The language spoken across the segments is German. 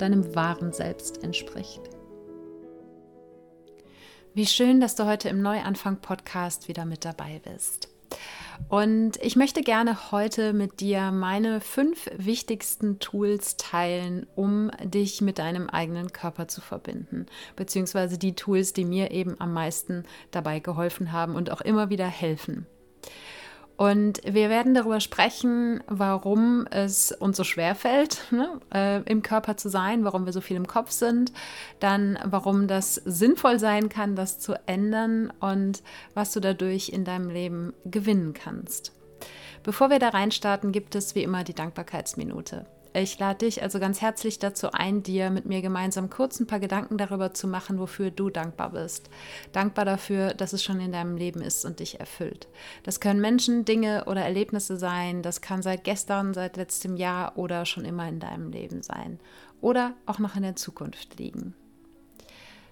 deinem wahren Selbst entspricht. Wie schön, dass du heute im Neuanfang-Podcast wieder mit dabei bist. Und ich möchte gerne heute mit dir meine fünf wichtigsten Tools teilen, um dich mit deinem eigenen Körper zu verbinden. Beziehungsweise die Tools, die mir eben am meisten dabei geholfen haben und auch immer wieder helfen. Und wir werden darüber sprechen, warum es uns so schwer fällt, ne, äh, im Körper zu sein, warum wir so viel im Kopf sind, dann warum das sinnvoll sein kann, das zu ändern und was du dadurch in deinem Leben gewinnen kannst. Bevor wir da reinstarten, gibt es wie immer die Dankbarkeitsminute. Ich lade dich also ganz herzlich dazu ein, dir mit mir gemeinsam kurz ein paar Gedanken darüber zu machen, wofür du dankbar bist. Dankbar dafür, dass es schon in deinem Leben ist und dich erfüllt. Das können Menschen, Dinge oder Erlebnisse sein. Das kann seit gestern, seit letztem Jahr oder schon immer in deinem Leben sein. Oder auch noch in der Zukunft liegen.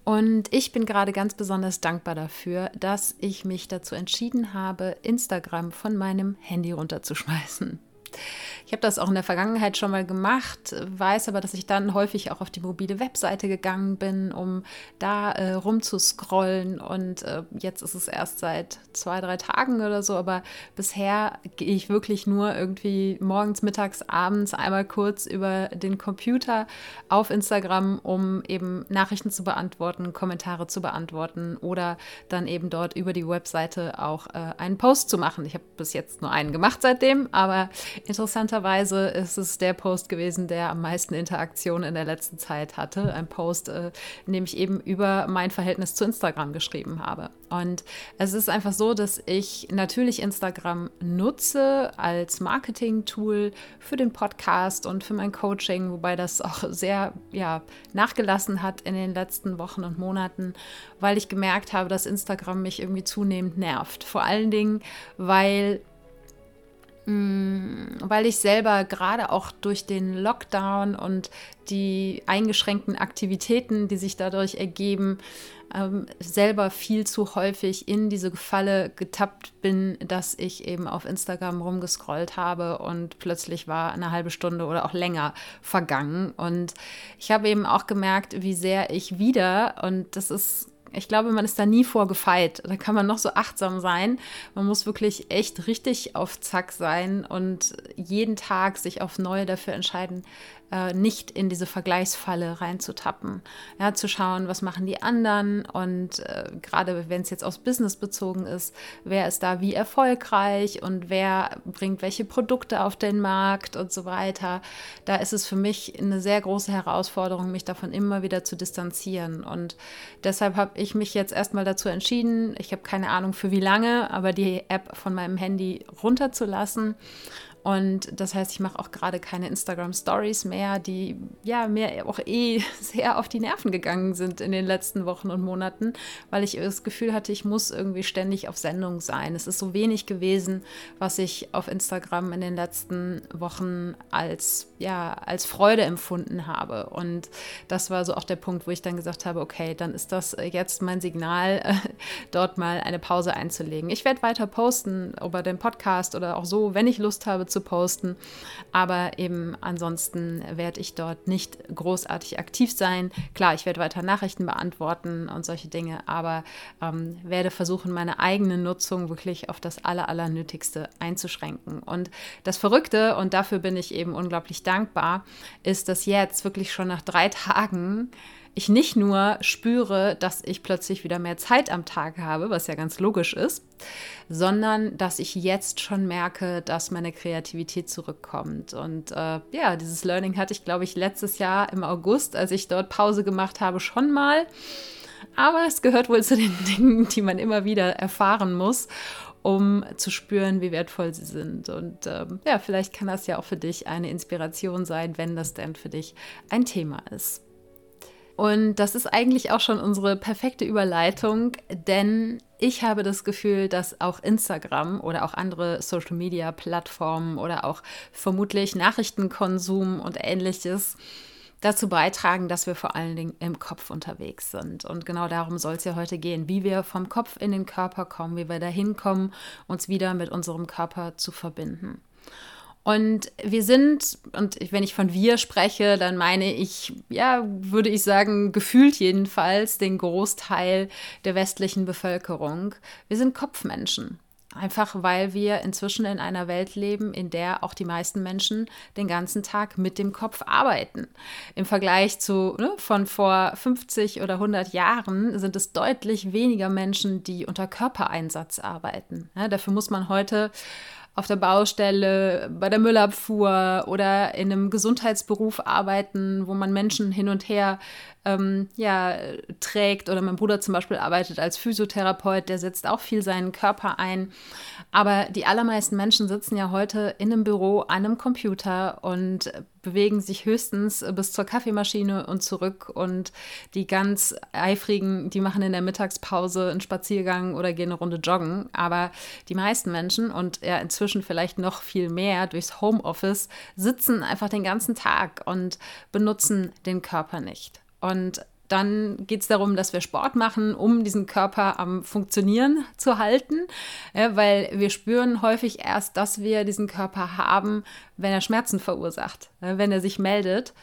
Und ich bin gerade ganz besonders dankbar dafür, dass ich mich dazu entschieden habe, Instagram von meinem Handy runterzuschmeißen. Ich habe das auch in der Vergangenheit schon mal gemacht, weiß aber, dass ich dann häufig auch auf die mobile Webseite gegangen bin, um da äh, rumzuscrollen. Und äh, jetzt ist es erst seit zwei, drei Tagen oder so, aber bisher gehe ich wirklich nur irgendwie morgens, mittags, abends einmal kurz über den Computer auf Instagram, um eben Nachrichten zu beantworten, Kommentare zu beantworten oder dann eben dort über die Webseite auch äh, einen Post zu machen. Ich habe bis jetzt nur einen gemacht seitdem, aber interessanterweise ist es der Post gewesen, der am meisten Interaktion in der letzten Zeit hatte. Ein Post, äh, in dem ich eben über mein Verhältnis zu Instagram geschrieben habe. Und es ist einfach so, dass ich natürlich Instagram nutze als Marketing-Tool für den Podcast und für mein Coaching, wobei das auch sehr ja, nachgelassen hat in den letzten Wochen und Monaten, weil ich gemerkt habe, dass Instagram mich irgendwie zunehmend nervt. Vor allen Dingen, weil weil ich selber gerade auch durch den Lockdown und die eingeschränkten Aktivitäten, die sich dadurch ergeben, ähm, selber viel zu häufig in diese Falle getappt bin, dass ich eben auf Instagram rumgescrollt habe und plötzlich war eine halbe Stunde oder auch länger vergangen. Und ich habe eben auch gemerkt, wie sehr ich wieder, und das ist ich glaube, man ist da nie vorgefeit. Da kann man noch so achtsam sein. Man muss wirklich echt richtig auf Zack sein und jeden Tag sich auf neue dafür entscheiden, äh, nicht in diese Vergleichsfalle reinzutappen. Ja, zu schauen, was machen die anderen und äh, gerade wenn es jetzt aufs Business bezogen ist, wer ist da wie erfolgreich und wer bringt welche Produkte auf den Markt und so weiter. Da ist es für mich eine sehr große Herausforderung, mich davon immer wieder zu distanzieren. Und deshalb habe ich mich jetzt erstmal dazu entschieden, ich habe keine Ahnung für wie lange, aber die App von meinem Handy runterzulassen und das heißt, ich mache auch gerade keine Instagram Stories mehr, die ja mir auch eh sehr auf die Nerven gegangen sind in den letzten Wochen und Monaten, weil ich das Gefühl hatte, ich muss irgendwie ständig auf Sendung sein. Es ist so wenig gewesen, was ich auf Instagram in den letzten Wochen als ja als Freude empfunden habe. Und das war so auch der Punkt, wo ich dann gesagt habe, okay, dann ist das jetzt mein Signal, dort mal eine Pause einzulegen. Ich werde weiter posten über den Podcast oder auch so, wenn ich Lust habe zu posten. Aber eben ansonsten werde ich dort nicht großartig aktiv sein. Klar, ich werde weiter Nachrichten beantworten und solche Dinge, aber ähm, werde versuchen, meine eigene Nutzung wirklich auf das Aller, Allernötigste einzuschränken. Und das Verrückte, und dafür bin ich eben unglaublich dankbar, ist, dass jetzt wirklich schon nach drei Tagen ich nicht nur spüre, dass ich plötzlich wieder mehr Zeit am Tag habe, was ja ganz logisch ist, sondern dass ich jetzt schon merke, dass meine Kreativität zurückkommt. Und äh, ja, dieses Learning hatte ich, glaube ich, letztes Jahr im August, als ich dort Pause gemacht habe, schon mal. Aber es gehört wohl zu den Dingen, die man immer wieder erfahren muss, um zu spüren, wie wertvoll sie sind. Und ähm, ja, vielleicht kann das ja auch für dich eine Inspiration sein, wenn das denn für dich ein Thema ist. Und das ist eigentlich auch schon unsere perfekte Überleitung, denn ich habe das Gefühl, dass auch Instagram oder auch andere Social-Media-Plattformen oder auch vermutlich Nachrichtenkonsum und ähnliches dazu beitragen, dass wir vor allen Dingen im Kopf unterwegs sind. Und genau darum soll es ja heute gehen, wie wir vom Kopf in den Körper kommen, wie wir dahin kommen, uns wieder mit unserem Körper zu verbinden. Und wir sind, und wenn ich von wir spreche, dann meine ich, ja, würde ich sagen, gefühlt jedenfalls den Großteil der westlichen Bevölkerung. Wir sind Kopfmenschen. Einfach weil wir inzwischen in einer Welt leben, in der auch die meisten Menschen den ganzen Tag mit dem Kopf arbeiten. Im Vergleich zu ne, von vor 50 oder 100 Jahren sind es deutlich weniger Menschen, die unter Körpereinsatz arbeiten. Ja, dafür muss man heute auf der Baustelle, bei der Müllabfuhr oder in einem Gesundheitsberuf arbeiten, wo man Menschen hin und her ähm, ja, trägt. Oder mein Bruder zum Beispiel arbeitet als Physiotherapeut, der setzt auch viel seinen Körper ein. Aber die allermeisten Menschen sitzen ja heute in einem Büro an einem Computer und bewegen sich höchstens bis zur Kaffeemaschine und zurück. Und die ganz eifrigen, die machen in der Mittagspause einen Spaziergang oder gehen eine Runde joggen. Aber die meisten Menschen und ja inzwischen vielleicht noch viel mehr durchs Homeoffice sitzen einfach den ganzen Tag und benutzen den Körper nicht. Und dann geht es darum, dass wir Sport machen, um diesen Körper am Funktionieren zu halten, ja, weil wir spüren häufig erst, dass wir diesen Körper haben, wenn er Schmerzen verursacht, wenn er sich meldet.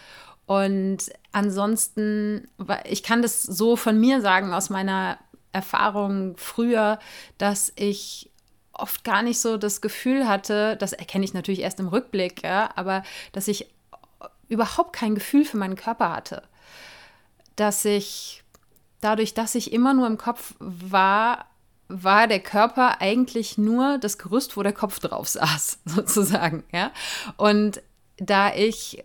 Und ansonsten, ich kann das so von mir sagen, aus meiner Erfahrung früher, dass ich oft gar nicht so das Gefühl hatte, das erkenne ich natürlich erst im Rückblick, ja, aber dass ich überhaupt kein Gefühl für meinen Körper hatte dass ich dadurch, dass ich immer nur im Kopf war, war der Körper eigentlich nur das Gerüst, wo der Kopf drauf saß, sozusagen. Ja? Und da ich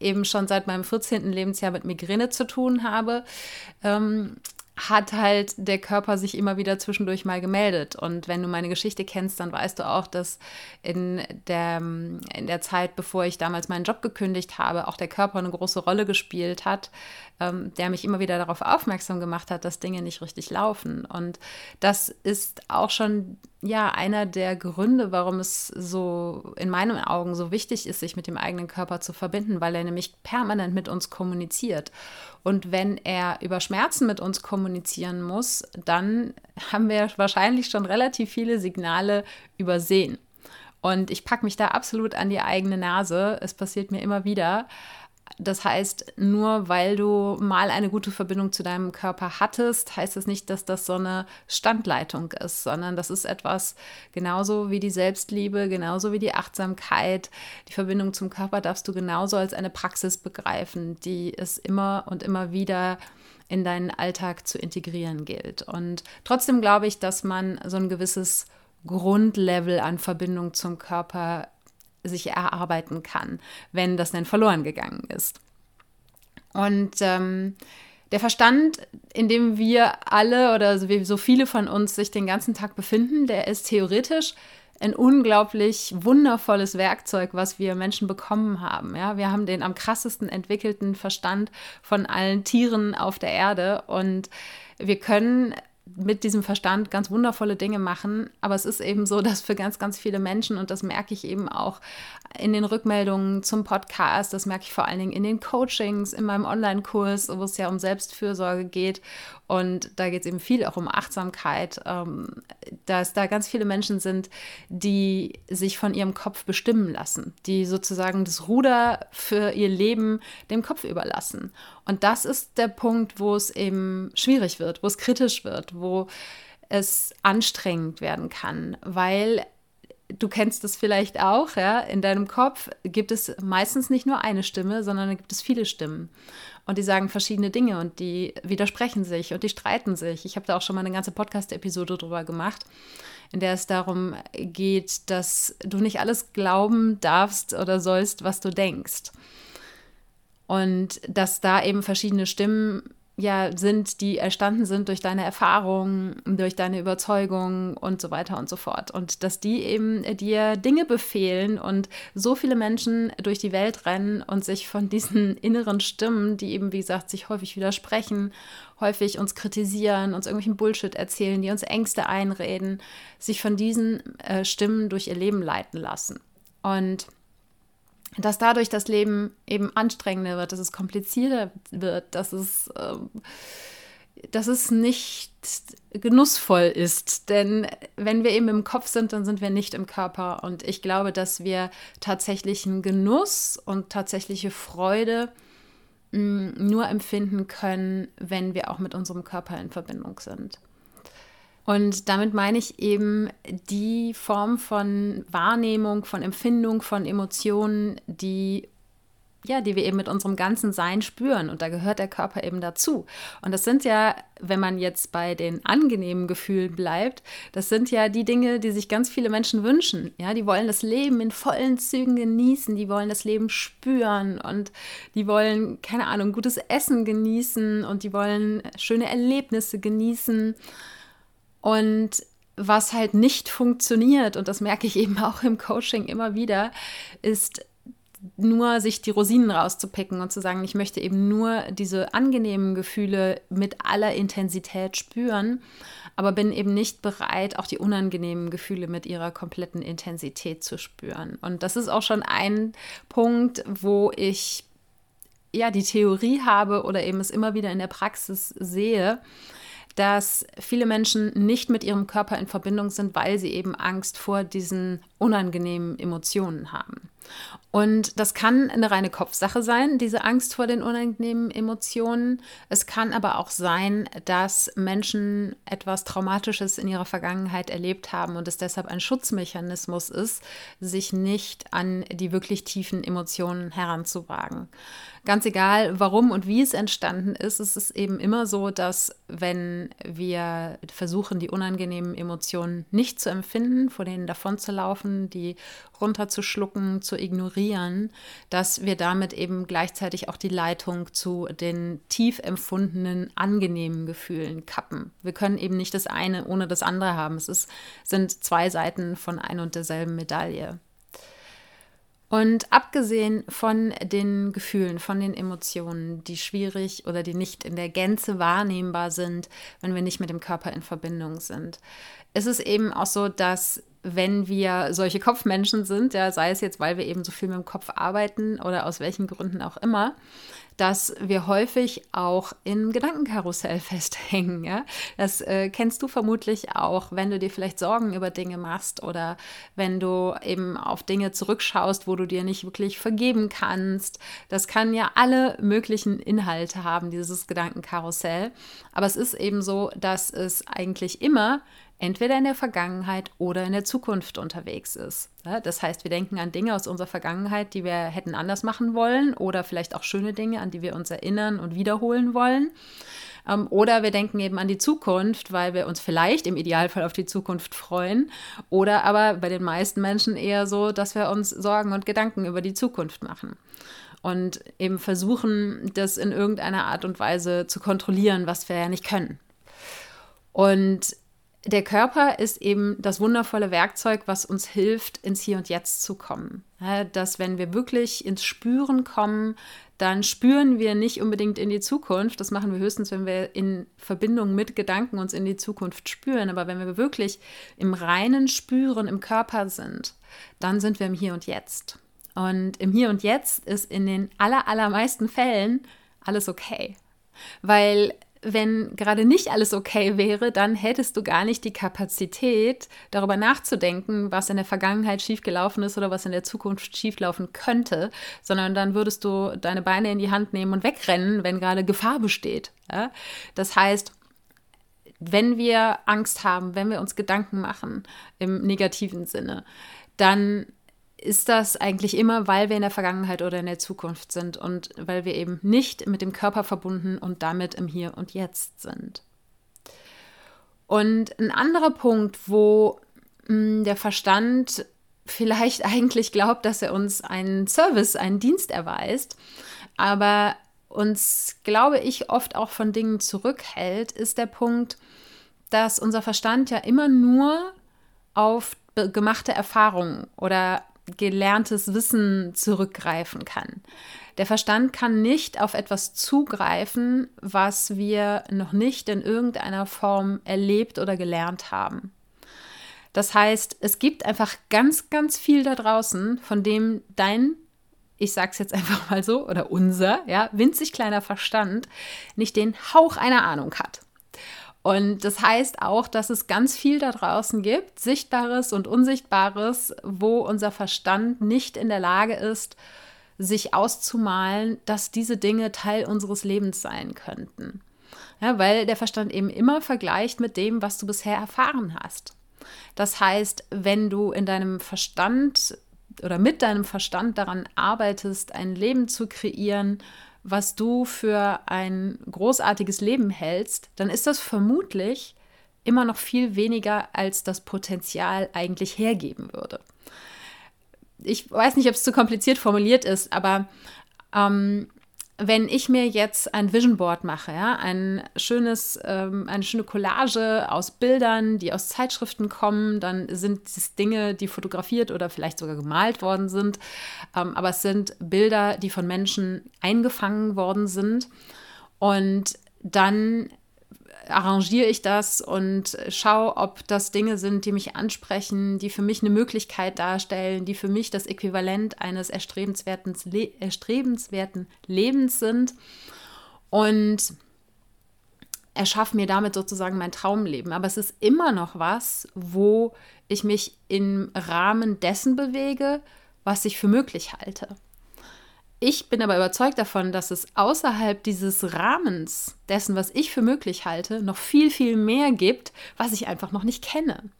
eben schon seit meinem 14. Lebensjahr mit Migräne zu tun habe, ähm, hat halt der Körper sich immer wieder zwischendurch mal gemeldet. Und wenn du meine Geschichte kennst, dann weißt du auch, dass in der, in der Zeit, bevor ich damals meinen Job gekündigt habe, auch der Körper eine große Rolle gespielt hat, ähm, der mich immer wieder darauf aufmerksam gemacht hat, dass Dinge nicht richtig laufen. Und das ist auch schon ja einer der Gründe, warum es so in meinen Augen so wichtig ist, sich mit dem eigenen Körper zu verbinden, weil er nämlich permanent mit uns kommuniziert. Und wenn er über Schmerzen mit uns kommunizieren muss, dann haben wir wahrscheinlich schon relativ viele Signale übersehen. Und ich packe mich da absolut an die eigene Nase. Es passiert mir immer wieder. Das heißt, nur weil du mal eine gute Verbindung zu deinem Körper hattest, heißt es das nicht, dass das so eine Standleitung ist, sondern das ist etwas genauso wie die Selbstliebe, genauso wie die Achtsamkeit. Die Verbindung zum Körper darfst du genauso als eine Praxis begreifen, die es immer und immer wieder in deinen Alltag zu integrieren gilt. Und trotzdem glaube ich, dass man so ein gewisses Grundlevel an Verbindung zum Körper sich erarbeiten kann, wenn das denn verloren gegangen ist. Und ähm, der Verstand, in dem wir alle oder so viele von uns sich den ganzen Tag befinden, der ist theoretisch ein unglaublich wundervolles Werkzeug, was wir Menschen bekommen haben. Ja, wir haben den am krassesten entwickelten Verstand von allen Tieren auf der Erde und wir können mit diesem Verstand ganz wundervolle Dinge machen. Aber es ist eben so, dass für ganz, ganz viele Menschen, und das merke ich eben auch in den Rückmeldungen zum Podcast, das merke ich vor allen Dingen in den Coachings, in meinem Online-Kurs, wo es ja um Selbstfürsorge geht. Und da geht es eben viel auch um Achtsamkeit, ähm, dass da ganz viele Menschen sind, die sich von ihrem Kopf bestimmen lassen, die sozusagen das Ruder für ihr Leben dem Kopf überlassen. Und das ist der Punkt, wo es eben schwierig wird, wo es kritisch wird, wo es anstrengend werden kann, weil du kennst das vielleicht auch, ja, in deinem Kopf gibt es meistens nicht nur eine Stimme, sondern da gibt es viele Stimmen. Und die sagen verschiedene Dinge und die widersprechen sich und die streiten sich. Ich habe da auch schon mal eine ganze Podcast-Episode drüber gemacht, in der es darum geht, dass du nicht alles glauben darfst oder sollst, was du denkst. Und dass da eben verschiedene Stimmen ja sind, die erstanden sind durch deine Erfahrungen, durch deine Überzeugungen und so weiter und so fort. Und dass die eben dir Dinge befehlen und so viele Menschen durch die Welt rennen und sich von diesen inneren Stimmen, die eben, wie gesagt, sich häufig widersprechen, häufig uns kritisieren, uns irgendwelchen Bullshit erzählen, die uns Ängste einreden, sich von diesen äh, Stimmen durch ihr Leben leiten lassen. Und dass dadurch das Leben eben anstrengender wird, dass es komplizierter wird, dass es, äh, dass es nicht genussvoll ist. Denn wenn wir eben im Kopf sind, dann sind wir nicht im Körper. Und ich glaube, dass wir tatsächlichen Genuss und tatsächliche Freude mh, mm, nur empfinden können, wenn wir auch mit unserem Körper in Verbindung sind. Und damit meine ich eben die Form von Wahrnehmung, von Empfindung, von Emotionen, die ja, die wir eben mit unserem ganzen Sein spüren. Und da gehört der Körper eben dazu. Und das sind ja, wenn man jetzt bei den angenehmen Gefühlen bleibt, das sind ja die Dinge, die sich ganz viele Menschen wünschen. Ja, die wollen das Leben in vollen Zügen genießen, die wollen das Leben spüren und die wollen, keine Ahnung, gutes Essen genießen und die wollen schöne Erlebnisse genießen. Und was halt nicht funktioniert, und das merke ich eben auch im Coaching immer wieder, ist nur sich die Rosinen rauszupicken und zu sagen, ich möchte eben nur diese angenehmen Gefühle mit aller Intensität spüren, aber bin eben nicht bereit, auch die unangenehmen Gefühle mit ihrer kompletten Intensität zu spüren. Und das ist auch schon ein Punkt, wo ich ja die Theorie habe oder eben es immer wieder in der Praxis sehe, dass viele Menschen nicht mit ihrem Körper in Verbindung sind, weil sie eben Angst vor diesen unangenehmen Emotionen haben. Und das kann eine reine Kopfsache sein, diese Angst vor den unangenehmen Emotionen. Es kann aber auch sein, dass Menschen etwas Traumatisches in ihrer Vergangenheit erlebt haben und es deshalb ein Schutzmechanismus ist, sich nicht an die wirklich tiefen Emotionen heranzuwagen. Ganz egal, warum und wie es entstanden ist, es ist eben immer so, dass wenn wir versuchen, die unangenehmen Emotionen nicht zu empfinden, vor denen davonzulaufen, die runterzuschlucken, zu ignorieren, dass wir damit eben gleichzeitig auch die Leitung zu den tief empfundenen, angenehmen Gefühlen kappen. Wir können eben nicht das eine ohne das andere haben. Es ist, sind zwei Seiten von ein und derselben Medaille. Und abgesehen von den Gefühlen, von den Emotionen, die schwierig oder die nicht in der Gänze wahrnehmbar sind, wenn wir nicht mit dem Körper in Verbindung sind, ist es eben auch so, dass wenn wir solche Kopfmenschen sind, ja, sei es jetzt, weil wir eben so viel mit dem Kopf arbeiten oder aus welchen Gründen auch immer, dass wir häufig auch im Gedankenkarussell festhängen. Ja? Das äh, kennst du vermutlich auch, wenn du dir vielleicht Sorgen über Dinge machst oder wenn du eben auf Dinge zurückschaust, wo du dir nicht wirklich vergeben kannst. Das kann ja alle möglichen Inhalte haben, dieses Gedankenkarussell. Aber es ist eben so, dass es eigentlich immer entweder in der Vergangenheit oder in der Zukunft unterwegs ist. Das heißt, wir denken an Dinge aus unserer Vergangenheit, die wir hätten anders machen wollen oder vielleicht auch schöne Dinge, an die wir uns erinnern und wiederholen wollen. Ähm, oder wir denken eben an die Zukunft, weil wir uns vielleicht im Idealfall auf die Zukunft freuen. Oder aber bei den meisten Menschen eher so, dass wir uns Sorgen und Gedanken über die Zukunft machen. Und eben versuchen, das in irgendeiner Art und Weise zu kontrollieren, was wir ja nicht können. Und der Körper ist eben das wundervolle Werkzeug, was uns hilft, ins Hier und Jetzt zu kommen. dass wenn wir wirklich ins Spüren kommen, dann spüren wir nicht unbedingt in die Zukunft. Das machen wir höchstens, wenn wir in Verbindung mit Gedanken uns in die Zukunft spüren. Aber wenn wir wirklich im reinen Spüren im Körper sind, dann sind wir im Hier und Jetzt. Und im Hier und Jetzt ist in den aller, allermeisten Fällen alles okay. Weil wenn gerade nicht alles okay wäre, dann hättest du gar nicht die Kapazität, darüber nachzudenken, was in der Vergangenheit schiefgelaufen ist oder was in der Zukunft schieflaufen könnte, sondern dann würdest du deine Beine in die Hand nehmen und wegrennen, wenn gerade Gefahr besteht. Ja? Das heißt, wenn wir Angst haben, wenn wir uns Gedanken machen im negativen Sinne, dann ist das eigentlich immer, weil wir in der Vergangenheit oder in der Zukunft sind und weil wir eben nicht mit dem Körper verbunden und damit im Hier und Jetzt sind. Und ein anderer Punkt, wo mh, hm, der Verstand vielleicht eigentlich glaubt, dass er uns einen Service, einen Dienst erweist, aber uns, glaube ich, oft auch von Dingen zurückhält, ist der Punkt, dass unser Verstand ja immer nur auf gemachte Erfahrungen oder gelerntes Wissen zurückgreifen kann. Der Verstand kann nicht auf etwas zugreifen, was wir noch nicht in irgendeiner Form erlebt oder gelernt haben. Das heißt, es gibt einfach ganz, ganz viel da draußen, von dem dein, ich sag's jetzt einfach mal so, oder unser, ja, winzig kleiner Verstand nicht den Hauch einer Ahnung hat. Und das heißt auch, dass es ganz viel da draußen gibt, Sichtbares und Unsichtbares, wo unser Verstand nicht in der Lage ist, sich auszumalen, dass diese Dinge Teil unseres Lebens sein könnten. Ja, weil der Verstand eben immer vergleicht mit dem, was du bisher erfahren hast. Das heißt, wenn du in deinem Verstand oder mit deinem Verstand daran arbeitest, ein Leben zu kreieren, was du für ein großartiges Leben hältst, dann ist das vermutlich immer noch viel weniger, als das Potenzial eigentlich hergeben würde. Ich weiß nicht, ob es zu kompliziert formuliert ist, aber ähm, wenn ich mir jetzt ein Vision Board mache, ja, ein schönes, ähm, eine schöne Collage aus Bildern, die aus Zeitschriften kommen, dann sind es Dinge, die fotografiert oder vielleicht sogar gemalt worden sind. Ähm, aber es sind Bilder, die von Menschen eingefangen worden sind. Und dann arrangiere ich das und schaue, ob das Dinge sind, die mich ansprechen, die für mich eine Möglichkeit darstellen, die für mich das Äquivalent eines erstrebenswerten, erstrebenswerten Lebens sind. Und erschaffe mir damit sozusagen mein Traumleben. Aber es ist immer noch was, wo ich mich im Rahmen dessen bewege, was ich für möglich halte. Ich bin aber überzeugt davon, dass es außerhalb dieses Rahmens dessen, was ich für möglich halte, noch viel, viel mehr gibt, was ich einfach noch nicht kenne.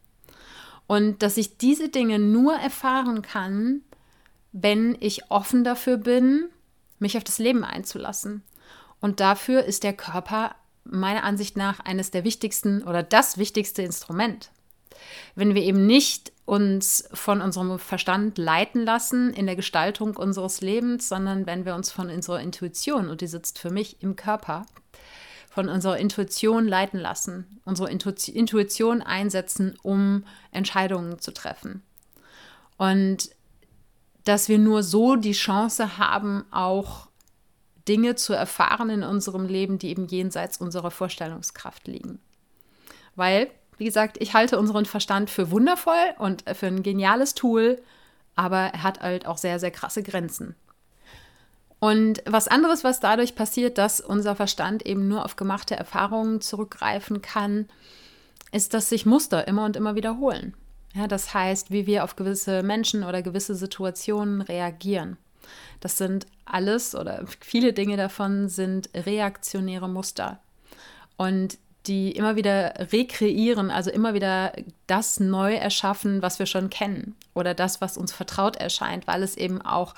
Und dass ich diese Dinge nur erfahren kann, wenn ich offen dafür bin, mich auf das Leben einzulassen. Und dafür ist der Körper meiner Ansicht nach eines der wichtigsten oder das wichtigste Instrument. Wenn wir eben nicht uns von unserem Verstand leiten lassen in der Gestaltung unseres Lebens, sondern wenn wir uns von unserer Intuition, und die sitzt für mich im Körper, von unserer Intuition leiten lassen, unsere Intuition einsetzen, um Entscheidungen zu treffen. Und dass wir nur so die Chance haben, auch Dinge zu erfahren in unserem Leben, die eben jenseits unserer Vorstellungskraft liegen. Weil wie gesagt, ich halte unseren Verstand für wundervoll und für ein geniales Tool, aber er hat halt auch sehr, sehr krasse Grenzen. Und was anderes, was dadurch passiert, dass unser Verstand eben nur auf gemachte Erfahrungen zurückgreifen kann, ist, dass sich Muster immer und immer wiederholen. Ja, das heißt, wie wir auf gewisse Menschen oder gewisse Situationen reagieren. Das sind alles oder viele Dinge davon sind reaktionäre Muster. Und die immer wieder rekreieren, also immer wieder das neu erschaffen, was wir schon kennen oder das, was uns vertraut erscheint, weil es eben auch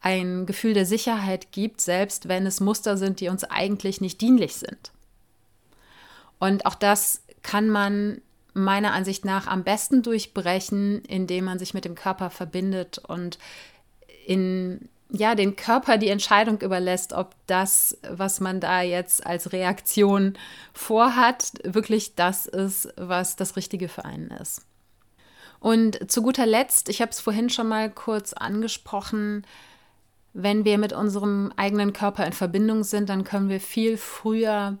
ein Gefühl der Sicherheit gibt, selbst wenn es Muster sind, die uns eigentlich nicht dienlich sind. Und auch das kann man meiner Ansicht nach am besten durchbrechen, indem man sich mit dem Körper verbindet und in ja, den Körper die Entscheidung überlässt, ob das, was man da jetzt als Reaktion vorhat, wirklich das ist, was das Richtige für einen ist. Und zu guter Letzt, ich habe es vorhin schon mal kurz angesprochen, wenn wir mit unserem eigenen Körper in Verbindung sind, dann können wir viel früher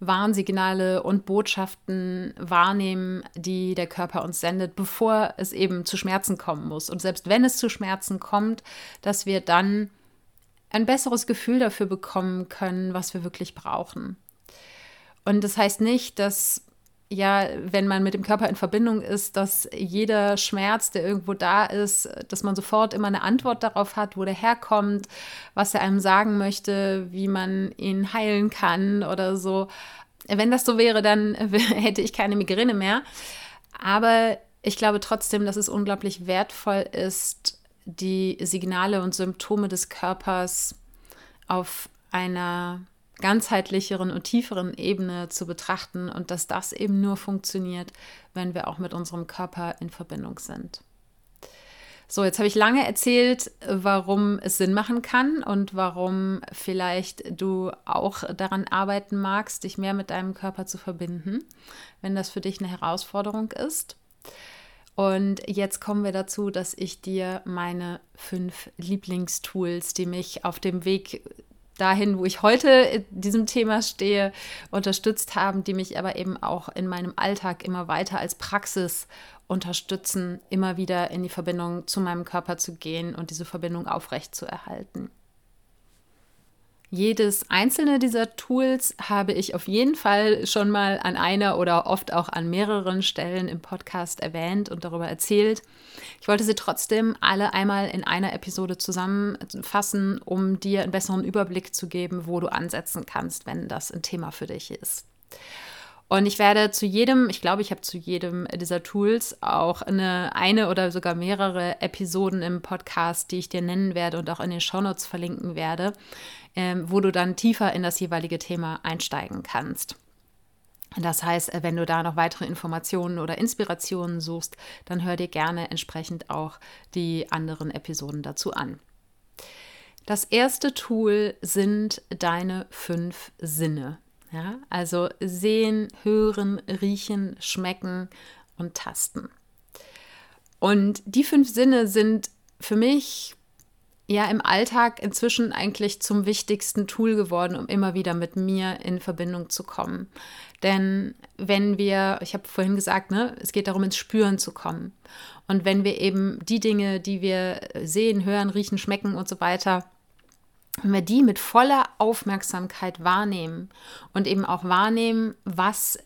Warnsignale und Botschaften wahrnehmen, die der Körper uns sendet, bevor es eben zu Schmerzen kommen muss. Und selbst wenn es zu Schmerzen kommt, dass wir dann ein besseres Gefühl dafür bekommen können, was wir wirklich brauchen. Und das heißt nicht, dass ja, wenn man mit dem Körper in Verbindung ist, dass jeder Schmerz, der irgendwo da ist, dass man sofort immer eine Antwort darauf hat, wo der herkommt, was er einem sagen möchte, wie man ihn heilen kann oder so. Wenn das so wäre, dann hätte ich keine Migräne mehr. Aber ich glaube trotzdem, dass es unglaublich wertvoll ist, die Signale und Symptome des Körpers auf einer ganzheitlicheren und tieferen Ebene zu betrachten und dass das eben nur funktioniert, wenn wir auch mit unserem Körper in Verbindung sind. So, jetzt habe ich lange erzählt, warum es Sinn machen kann und warum vielleicht du auch daran arbeiten magst, dich mehr mit deinem Körper zu verbinden, wenn das für dich eine Herausforderung ist. Und jetzt kommen wir dazu, dass ich dir meine fünf Lieblingstools, die mich auf dem Weg dahin, wo ich heute in diesem Thema stehe, unterstützt haben, die mich aber eben auch in meinem Alltag immer weiter als Praxis unterstützen, immer wieder in die Verbindung zu meinem Körper zu gehen und diese Verbindung aufrecht zu erhalten. Jedes einzelne dieser Tools habe ich auf jeden Fall schon mal an einer oder oft auch an mehreren Stellen im Podcast erwähnt und darüber erzählt. Ich wollte sie trotzdem alle einmal in einer Episode zusammenfassen, um dir einen besseren Überblick zu geben, wo du ansetzen kannst, wenn das ein Thema für dich ist. Und ich werde zu jedem, ich glaube, ich habe zu jedem dieser Tools auch eine, eine oder sogar mehrere Episoden im Podcast, die ich dir nennen werde und auch in den Shownotes verlinken werde, ähm, wo du dann tiefer in das jeweilige Thema einsteigen kannst. Das heißt, wenn du da noch weitere Informationen oder Inspirationen suchst, dann hör dir gerne entsprechend auch die anderen Episoden dazu an. Das erste Tool sind deine fünf Sinne. Ja, also sehen, hören, riechen, schmecken und tasten. Und die fünf Sinne sind für mich ja im Alltag inzwischen eigentlich zum wichtigsten Tool geworden, um immer wieder mit mir in Verbindung zu kommen. Denn wenn wir, ich habe vorhin gesagt, ne, es geht darum, ins Spüren zu kommen. Und wenn wir eben die Dinge, die wir sehen, hören, riechen, schmecken und so weiter, wenn wir die mit voller Aufmerksamkeit wahrnehmen und eben auch wahrnehmen, was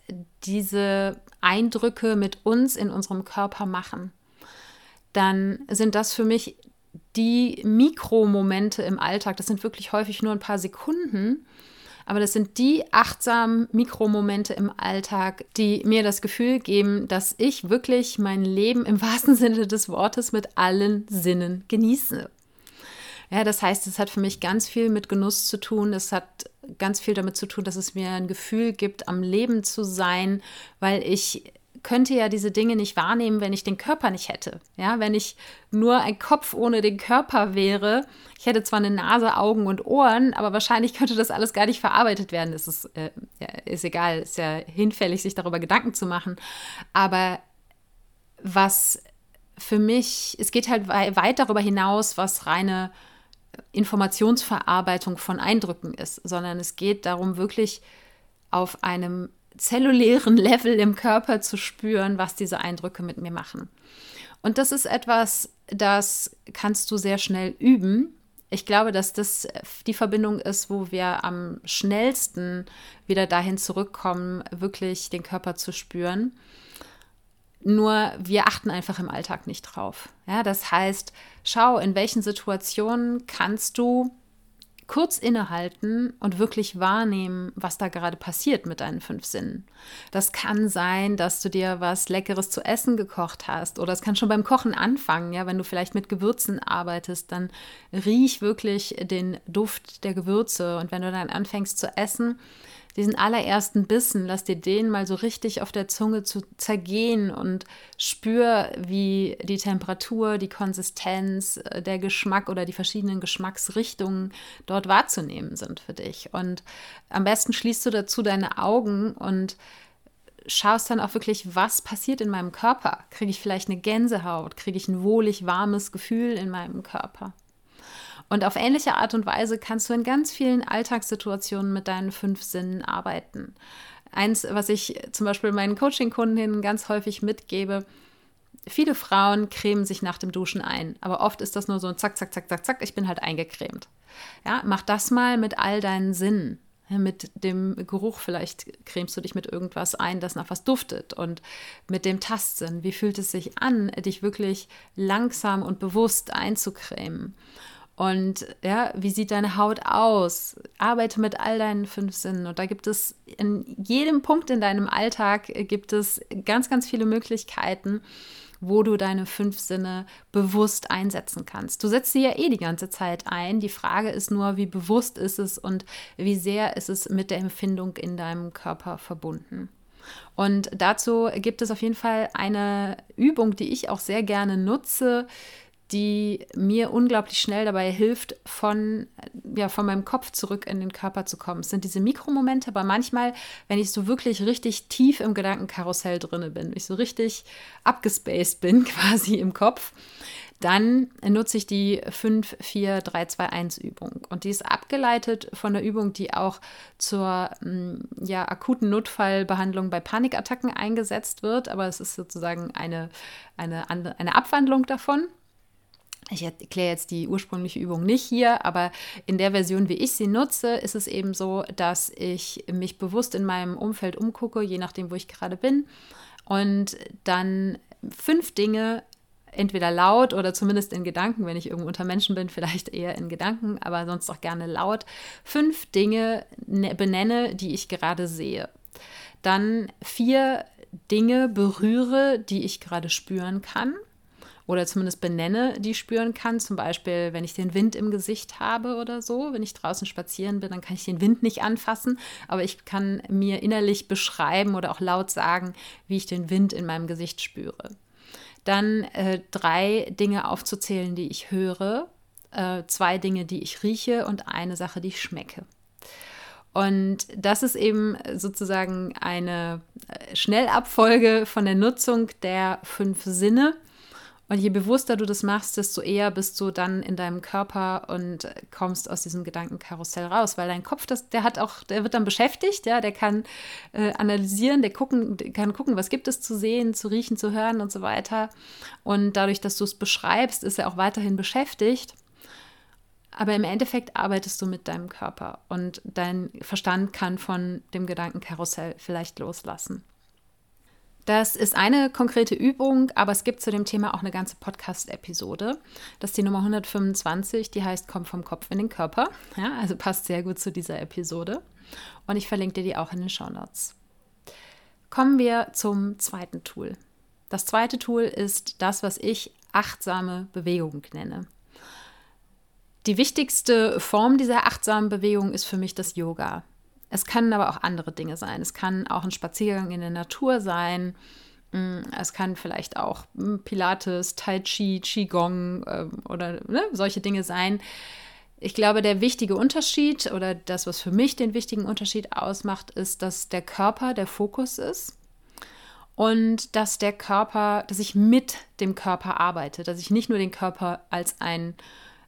diese Eindrücke mit uns in unserem Körper machen, dann sind das für mich die Mikromomente im Alltag. Das sind wirklich häufig nur ein paar Sekunden, aber das sind die achtsamen Mikromomente im Alltag, die mir das Gefühl geben, dass ich wirklich mein Leben im wahrsten Sinne des Wortes mit allen Sinnen genieße. Ja, das heißt, es hat für mich ganz viel mit Genuss zu tun. Es hat ganz viel damit zu tun, dass es mir ein Gefühl gibt, am Leben zu sein, weil ich könnte ja diese Dinge nicht wahrnehmen, wenn ich den Körper nicht hätte. Ja, wenn ich nur ein Kopf ohne den Körper wäre. Ich hätte zwar eine Nase, Augen und Ohren, aber wahrscheinlich könnte das alles gar nicht verarbeitet werden. Das ist, äh, ja, ist egal, ist ja hinfällig, sich darüber Gedanken zu machen. Aber was für mich, es geht halt weit darüber hinaus, was reine Informationsverarbeitung von Eindrücken ist, sondern es geht darum, wirklich auf einem zellulären Level im Körper zu spüren, was diese Eindrücke mit mir machen. Und das ist etwas, das kannst du sehr schnell üben. Ich glaube, dass das die Verbindung ist, wo wir am schnellsten wieder dahin zurückkommen, wirklich den Körper zu spüren. Nur wir achten einfach im Alltag nicht drauf. Ja, das heißt, schau, in welchen Situationen kannst du kurz innehalten und wirklich wahrnehmen, was da gerade passiert mit deinen fünf Sinnen. Das kann sein, dass du dir was Leckeres zu essen gekocht hast oder es kann schon beim Kochen anfangen. Ja, wenn du vielleicht mit Gewürzen arbeitest, dann riech wirklich den Duft der Gewürze und wenn du dann anfängst zu essen, diesen allerersten Bissen, lass dir den mal so richtig auf der Zunge zu zergehen und spür, wie die Temperatur, die Konsistenz, äh, der Geschmack oder die verschiedenen Geschmacksrichtungen dort wahrzunehmen sind für dich. Und am besten schließt du dazu deine Augen und schaust dann auch wirklich, was passiert in meinem Körper. Kriege ich vielleicht eine Gänsehaut? Kriege ich ein wohlig warmes Gefühl in meinem Körper? Und auf ähnliche Art und Weise kannst du in ganz vielen Alltagssituationen mit deinen fünf Sinnen arbeiten. Eins, was ich zum Beispiel meinen Coaching-Kundinnen ganz häufig mitgebe, viele Frauen cremen sich nach dem Duschen ein, aber oft ist das nur so ein Zack, Zack, Zack, Zack, Zack, ich bin halt eingecremt. Ja, mach das mal mit all deinen Sinnen. Mit dem Geruch vielleicht cremst du dich mit irgendwas ein, das nach was duftet. Und mit dem Tastsinn, wie fühlt es sich an, dich wirklich langsam und bewusst einzucremen? Und ja, wie sieht deine Haut aus? Arbeite mit all deinen fünf Sinnen. Und da gibt es in jedem Punkt in deinem Alltag gibt es ganz, ganz viele Möglichkeiten, wo du deine fünf Sinne bewusst einsetzen kannst. Du setzt sie ja eh die ganze Zeit ein. Die Frage ist nur, wie bewusst ist es und wie sehr ist es mit der Empfindung in deinem Körper verbunden. Und dazu gibt es auf jeden Fall eine Übung, die ich auch sehr gerne nutze, die mir unglaublich schnell dabei hilft, von, ja, von meinem Kopf zurück in den Körper zu kommen. Es sind diese Mikromomente, aber manchmal, wenn ich so wirklich richtig tief im Gedankenkarussell drinne bin, ich so richtig abgespaced bin quasi im Kopf, dann nutze ich die 5-4-3-2-1-Übung. Und die ist abgeleitet von der Übung, die auch zur mm, ja, akuten Notfallbehandlung bei Panikattacken eingesetzt wird. Aber es ist sozusagen eine, eine, eine Abwandlung davon. Ich erkläre jetzt die ursprüngliche Übung nicht hier, aber in der Version, wie ich sie nutze, ist es eben so, dass ich mich bewusst in meinem Umfeld umgucke, je nachdem, wo ich gerade bin, und dann fünf Dinge entweder laut oder zumindest in Gedanken, wenn ich irgendwo unter Menschen bin, vielleicht eher in Gedanken, aber sonst auch gerne laut, fünf Dinge ne-, benenne, die ich gerade sehe. Dann vier Dinge berühre, die ich gerade spüren kann oder zumindest benenne, die ich spüren kann. Zum Beispiel, wenn ich den Wind im Gesicht habe oder so. Wenn ich draußen spazieren bin, dann kann ich den Wind nicht anfassen, aber ich kann mir innerlich beschreiben oder auch laut sagen, wie ich den Wind in meinem Gesicht spüre. Dann äh, drei Dinge aufzuzählen, die ich höre, äh, zwei Dinge, die ich rieche und eine Sache, die ich schmecke. Und das ist eben sozusagen eine äh, Schnellabfolge von der Nutzung der fünf Sinne und je bewusster du das machst, desto eher bist du dann in deinem Körper und kommst aus diesem Gedankenkarussell raus, weil dein Kopf, das, der hat auch, der wird dann beschäftigt, ja, der kann äh, analysieren, der gucken, der kann gucken, was gibt es zu sehen, zu riechen, zu hören und so weiter. Und dadurch, dass du es beschreibst, ist er auch weiterhin beschäftigt. Aber im Endeffekt arbeitest du mit deinem Körper und dein Verstand kann von dem Gedankenkarussell vielleicht loslassen. Das ist eine konkrete Übung, aber es gibt zu dem Thema auch eine ganze Podcast-Episode. Das ist die Nummer 125, die heißt Komm vom Kopf in den Körper. Ja, also passt sehr gut zu dieser Episode. Und ich verlinke dir die auch in den Show Notes. Kommen wir zum zweiten Tool. Das zweite Tool ist das, was ich achtsame Bewegung nenne. Die wichtigste Form dieser achtsamen Bewegung ist für mich das Yoga. Es können aber auch andere Dinge sein. Es kann auch ein Spaziergang in der Natur sein. Mm, es kann vielleicht auch mm, Pilates, Tai Chi, Qigong äh, oder ne, solche Dinge sein. Ich glaube, der wichtige Unterschied oder das, was für mich den wichtigen Unterschied ausmacht, ist, dass der Körper der Fokus ist und dass der Körper, dass ich mit dem Körper arbeite, dass ich nicht nur den Körper als ein,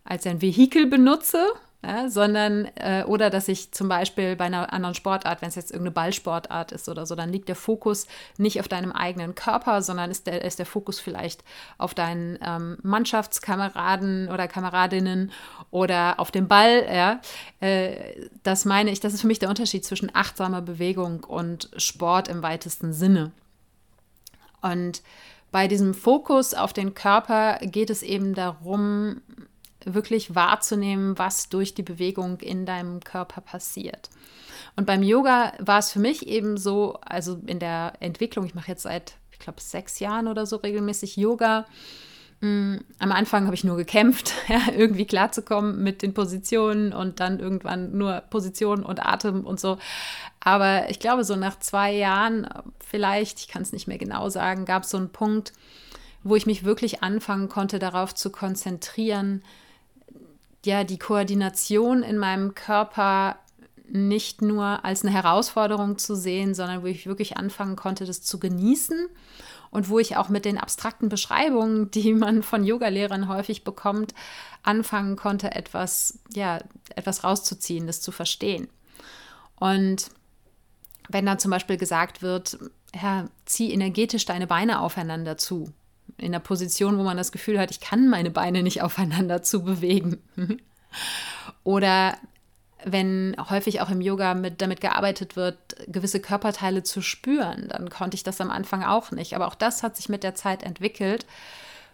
als ein Vehikel benutze, ja, sondern äh, oder dass ich zum Beispiel bei einer anderen Sportart, wenn es jetzt irgendeine Ballsportart ist oder so, dann liegt der Fokus nicht auf deinem eigenen Körper, sondern ist der, ist der Fokus vielleicht auf deinen ähm, Mannschaftskameraden oder Kameradinnen oder auf dem Ball. Ja. Äh, das meine ich, das ist für mich der Unterschied zwischen achtsamer Bewegung und Sport im weitesten Sinne. Und bei diesem Fokus auf den Körper geht es eben darum, wirklich wahrzunehmen, was durch die Bewegung in deinem Körper passiert. Und beim Yoga war es für mich eben so, also in der Entwicklung, ich mache jetzt seit, ich glaube, sechs Jahren oder so regelmäßig Yoga. Mm, am Anfang habe ich nur gekämpft, ja, irgendwie klarzukommen mit den Positionen und dann irgendwann nur Position und Atem und so. Aber ich glaube, so nach zwei Jahren, vielleicht, ich kann es nicht mehr genau sagen, gab es so einen Punkt, wo ich mich wirklich anfangen konnte, darauf zu konzentrieren, ja die Koordination in meinem Körper nicht nur als eine Herausforderung zu sehen, sondern wo ich wirklich anfangen konnte, das zu genießen und wo ich auch mit den abstrakten Beschreibungen, die man von Yogalehrern häufig bekommt, anfangen konnte, etwas, ja, etwas rauszuziehen, das zu verstehen. Und wenn dann zum Beispiel gesagt wird, ja, zieh energetisch deine Beine aufeinander zu, in der Position, wo man das Gefühl hat, ich kann meine Beine nicht aufeinander zu bewegen. Oder wenn häufig auch im Yoga mit, damit gearbeitet wird, gewisse Körperteile zu spüren, dann konnte ich das am Anfang auch nicht. Aber auch das hat sich mit der Zeit entwickelt,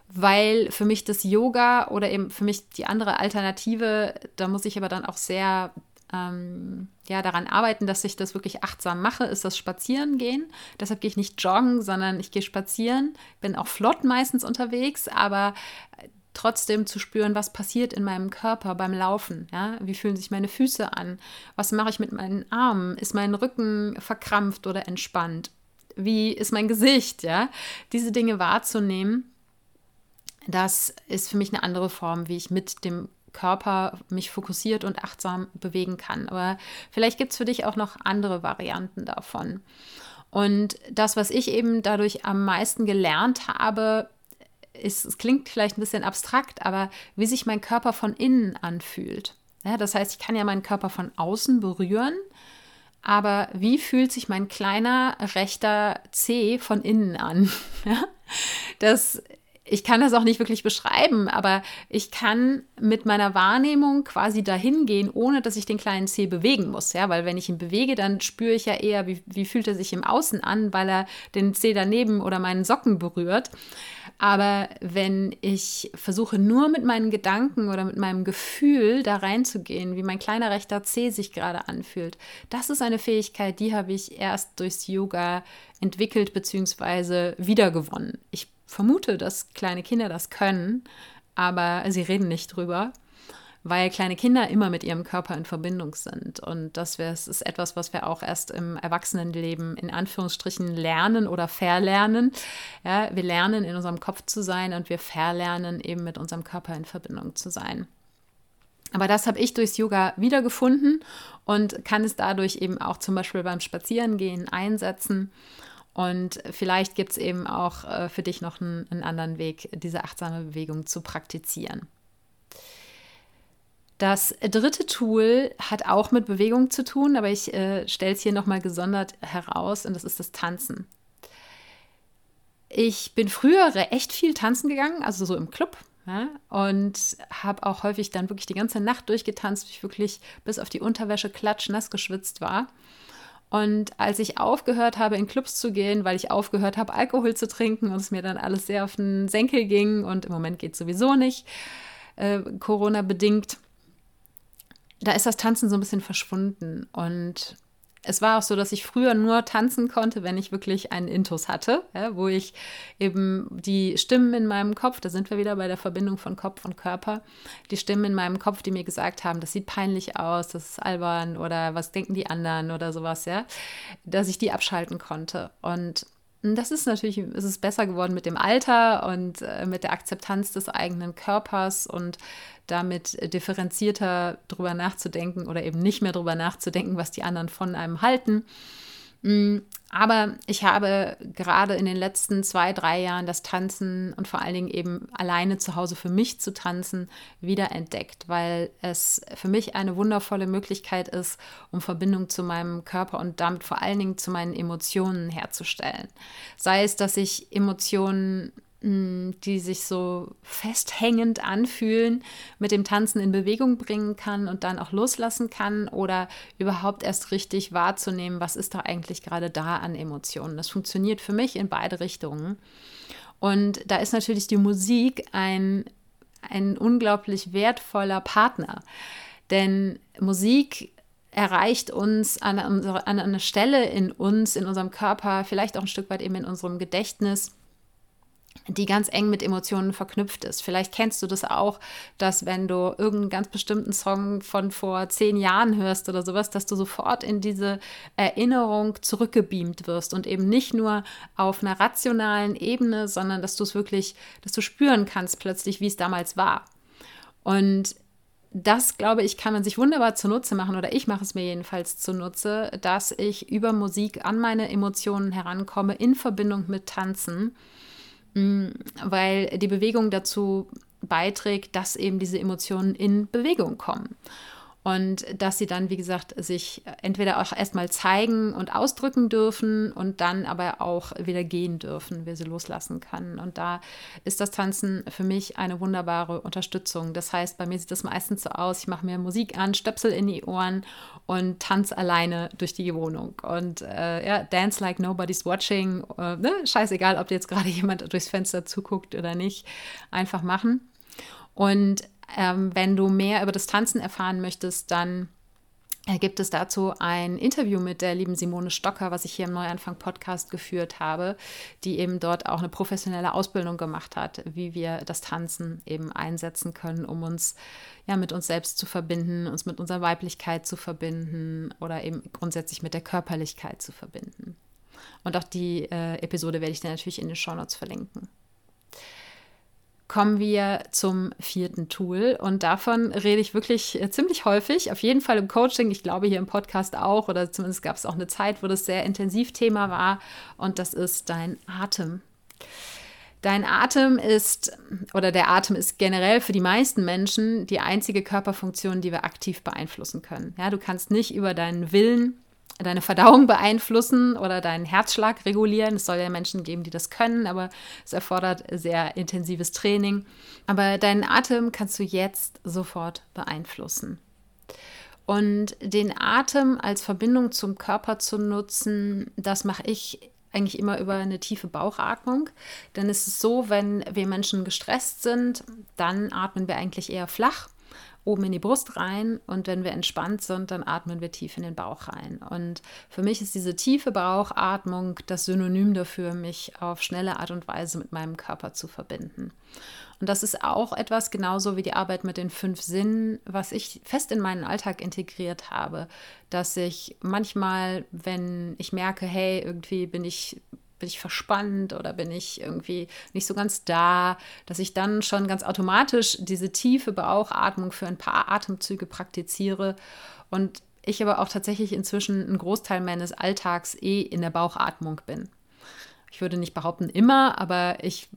weil für mich das Yoga oder eben für mich die andere Alternative, da muss ich aber dann auch sehr ähm, ja, daran arbeiten, dass ich das wirklich achtsam mache, ist das Spazierengehen. Deshalb gehe ich nicht joggen, sondern ich gehe spazieren, bin auch flott meistens unterwegs, aber trotzdem zu spüren, was passiert in meinem Körper beim Laufen. Ja? Wie fühlen sich meine Füße an? Was mache ich mit meinen Armen? Ist mein Rücken verkrampft oder entspannt? Wie ist mein Gesicht? Ja? Diese Dinge wahrzunehmen das ist für mich eine andere Form, wie ich mit dem Körper mich fokussiert und achtsam bewegen kann. Aber vielleicht gibt es für dich auch noch andere Varianten davon. Und das, was ich eben dadurch am meisten gelernt habe, ist, es klingt vielleicht ein bisschen abstrakt, aber wie sich mein Körper von innen anfühlt. Ja, das heißt, ich kann ja meinen Körper von außen berühren, aber wie fühlt sich mein kleiner rechter Zeh von innen an? Ja, das ich kann das auch nicht wirklich beschreiben, aber ich kann mit meiner Wahrnehmung quasi dahin gehen, ohne dass ich den kleinen Zeh bewegen muss. Ja, weil wenn ich ihn bewege, dann spüre ich ja eher, wie, wie fühlt er sich im Außen an, weil er den Zeh daneben oder meinen Socken berührt. Aber wenn ich versuche, nur mit meinen Gedanken oder mit meinem Gefühl da reinzugehen, wie mein kleiner rechter Zeh sich gerade anfühlt, das ist eine Fähigkeit, die habe ich erst durchs Yoga entwickelt bzw. wiedergewonnen. Ich vermute, dass kleine Kinder das können, aber sie reden nicht drüber, weil kleine Kinder immer mit ihrem Körper in Verbindung sind. Und das ist etwas, was wir auch erst im Erwachsenenleben in Anführungsstrichen lernen oder verlernen. Ja, wir lernen, in unserem Kopf zu sein und wir verlernen, eben mit unserem Körper in Verbindung zu sein. Aber das habe ich durchs Yoga wiedergefunden und kann es dadurch eben auch zum Beispiel beim Spazierengehen einsetzen. Und vielleicht gibt es eben auch äh, für dich noch einen, einen anderen Weg, diese achtsame Bewegung zu praktizieren. Das dritte Tool hat auch mit Bewegung zu tun, aber ich äh, stelle es hier nochmal gesondert heraus und das ist das Tanzen. Ich bin früher echt viel tanzen gegangen, also so im Club, ja, und habe auch häufig dann wirklich die ganze Nacht durchgetanzt, ich wirklich bis auf die Unterwäsche klatschnass geschwitzt war. Und als ich aufgehört habe, in Clubs zu gehen, weil ich aufgehört habe, Alkohol zu trinken und es mir dann alles sehr auf den Senkel ging und im Moment geht es sowieso nicht, äh, Corona bedingt, da ist das Tanzen so ein bisschen verschwunden. Und es war auch so, dass ich früher nur tanzen konnte, wenn ich wirklich einen Intus hatte, ja, wo ich eben die Stimmen in meinem Kopf, da sind wir wieder bei der Verbindung von Kopf und Körper, die Stimmen in meinem Kopf, die mir gesagt haben, das sieht peinlich aus, das ist albern oder was denken die anderen oder sowas, ja, dass ich die abschalten konnte. Und das ist natürlich, ist es besser geworden mit dem Alter und äh, mit der Akzeptanz des eigenen Körpers und damit differenzierter drüber nachzudenken oder eben nicht mehr drüber nachzudenken, was die anderen von einem halten. Mm, aber ich habe gerade in den letzten zwei, drei Jahren das Tanzen und vor allen Dingen eben alleine zu Hause für mich zu tanzen wiederentdeckt, weil es für mich eine wundervolle Möglichkeit ist, um Verbindung zu meinem Körper und damit vor allen Dingen zu meinen Emotionen herzustellen. Sei es, dass ich Emotionen die sich so festhängend anfühlen, mit dem Tanzen in Bewegung bringen kann und dann auch loslassen kann oder überhaupt erst richtig wahrzunehmen, was ist da eigentlich gerade da an Emotionen. Das funktioniert für mich in beide Richtungen. Und da ist natürlich die Musik ein, ein unglaublich wertvoller Partner, denn Musik erreicht uns an, an einer Stelle in uns, in unserem Körper, vielleicht auch ein Stück weit eben in unserem Gedächtnis, die ganz eng mit Emotionen verknüpft ist. Vielleicht kennst du das auch, dass wenn du irgendeinen ganz bestimmten Song von vor zehn Jahren hörst oder sowas, dass du sofort in diese Erinnerung zurückgebeamt wirst und eben nicht nur auf einer rationalen Ebene, sondern dass du es wirklich, dass du spüren kannst plötzlich, wie es damals war. Und das, glaube ich, kann man sich wunderbar zunutze machen oder ich mache es mir jedenfalls zunutze, dass ich über Musik an meine Emotionen herankomme in Verbindung mit Tanzen weil die Bewegung dazu beiträgt, dass eben diese Emotionen in Bewegung kommen. Und dass sie dann, wie gesagt, sich entweder auch erstmal zeigen und ausdrücken dürfen und dann aber auch wieder gehen dürfen, wer sie loslassen kann. Und da ist das Tanzen für mich eine wunderbare Unterstützung. Das heißt, bei mir sieht das meistens so aus, ich mache mir Musik an, Stöpsel in die Ohren und tanze alleine durch die Wohnung. Und äh, ja, dance like nobody's watching. Äh, ne? Scheißegal, ob jetzt gerade jemand durchs Fenster zuguckt oder nicht. Einfach machen. Und ähm, wenn du mehr über das Tanzen erfahren möchtest, dann gibt es dazu ein Interview mit der lieben Simone Stocker, was ich hier im Neuanfang Podcast geführt habe, die eben dort auch eine professionelle Ausbildung gemacht hat, wie wir das Tanzen eben einsetzen können, um uns ja mit uns selbst zu verbinden, uns mit unserer Weiblichkeit zu verbinden oder eben grundsätzlich mit der Körperlichkeit zu verbinden. Und auch die äh, Episode werde ich dir natürlich in den Shownotes verlinken. Kommen wir zum vierten Tool. Und davon rede ich wirklich äh, ziemlich häufig, auf jeden Fall im Coaching, ich glaube hier im Podcast auch, oder zumindest gab es auch eine Zeit, wo das sehr intensiv Thema war. Und das ist dein Atem. Dein Atem ist, oder der Atem ist generell für die meisten Menschen die einzige Körperfunktion, die wir aktiv beeinflussen können. Ja, du kannst nicht über deinen Willen deine Verdauung beeinflussen oder deinen Herzschlag regulieren. Es soll ja Menschen geben, die das können, aber es erfordert sehr intensives Training. Aber deinen Atem kannst du jetzt sofort beeinflussen. Und den Atem als Verbindung zum Körper zu nutzen, das mache ich eigentlich immer über eine tiefe Bauchatmung. Denn es ist so, wenn wir Menschen gestresst sind, dann atmen wir eigentlich eher flach oben in die Brust rein und wenn wir entspannt sind, dann atmen wir tief in den Bauch rein. Und für mich ist diese tiefe Bauchatmung das Synonym dafür, mich auf schnelle Art und Weise mit meinem Körper zu verbinden. Und das ist auch etwas genauso wie die Arbeit mit den fünf Sinnen, was ich fest in meinen Alltag integriert habe, dass ich manchmal, wenn ich merke, hey, irgendwie bin ich bin ich verspannt oder bin ich irgendwie nicht so ganz da, dass ich dann schon ganz automatisch diese tiefe Bauchatmung für ein paar Atemzüge praktiziere und ich aber auch tatsächlich inzwischen einen Großteil meines Alltags eh in der Bauchatmung bin ich würde nicht behaupten immer, aber ich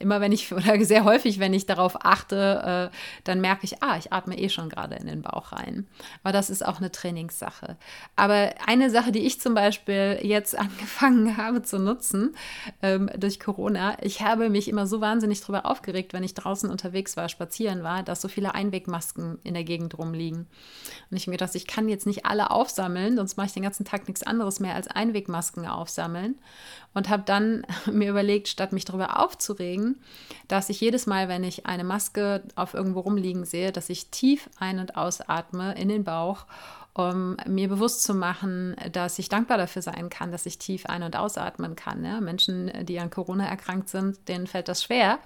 immer wenn ich oder sehr häufig, wenn ich darauf achte, äh, dann merke ich, ah, ich atme eh schon gerade in den Bauch rein. Aber das ist auch eine Trainingssache. Aber eine Sache, die ich zum Beispiel jetzt angefangen habe zu nutzen ähm, durch Corona, ich habe mich immer so wahnsinnig darüber aufgeregt, wenn ich draußen unterwegs war, spazieren war, dass so viele Einwegmasken in der Gegend rumliegen. Und ich mir gedacht, ich kann jetzt nicht alle aufsammeln, sonst mache ich den ganzen Tag nichts anderes mehr als Einwegmasken aufsammeln und habe dann mir überlegt, statt mich darüber aufzuregen, dass ich jedes Mal, wenn ich eine Maske auf irgendwo rumliegen sehe, dass ich tief ein- und ausatme in den Bauch, um mir bewusst zu machen, dass ich dankbar dafür sein kann, dass ich tief ein- und ausatmen kann. Ja? Menschen, die an Corona erkrankt sind, denen fällt das schwer.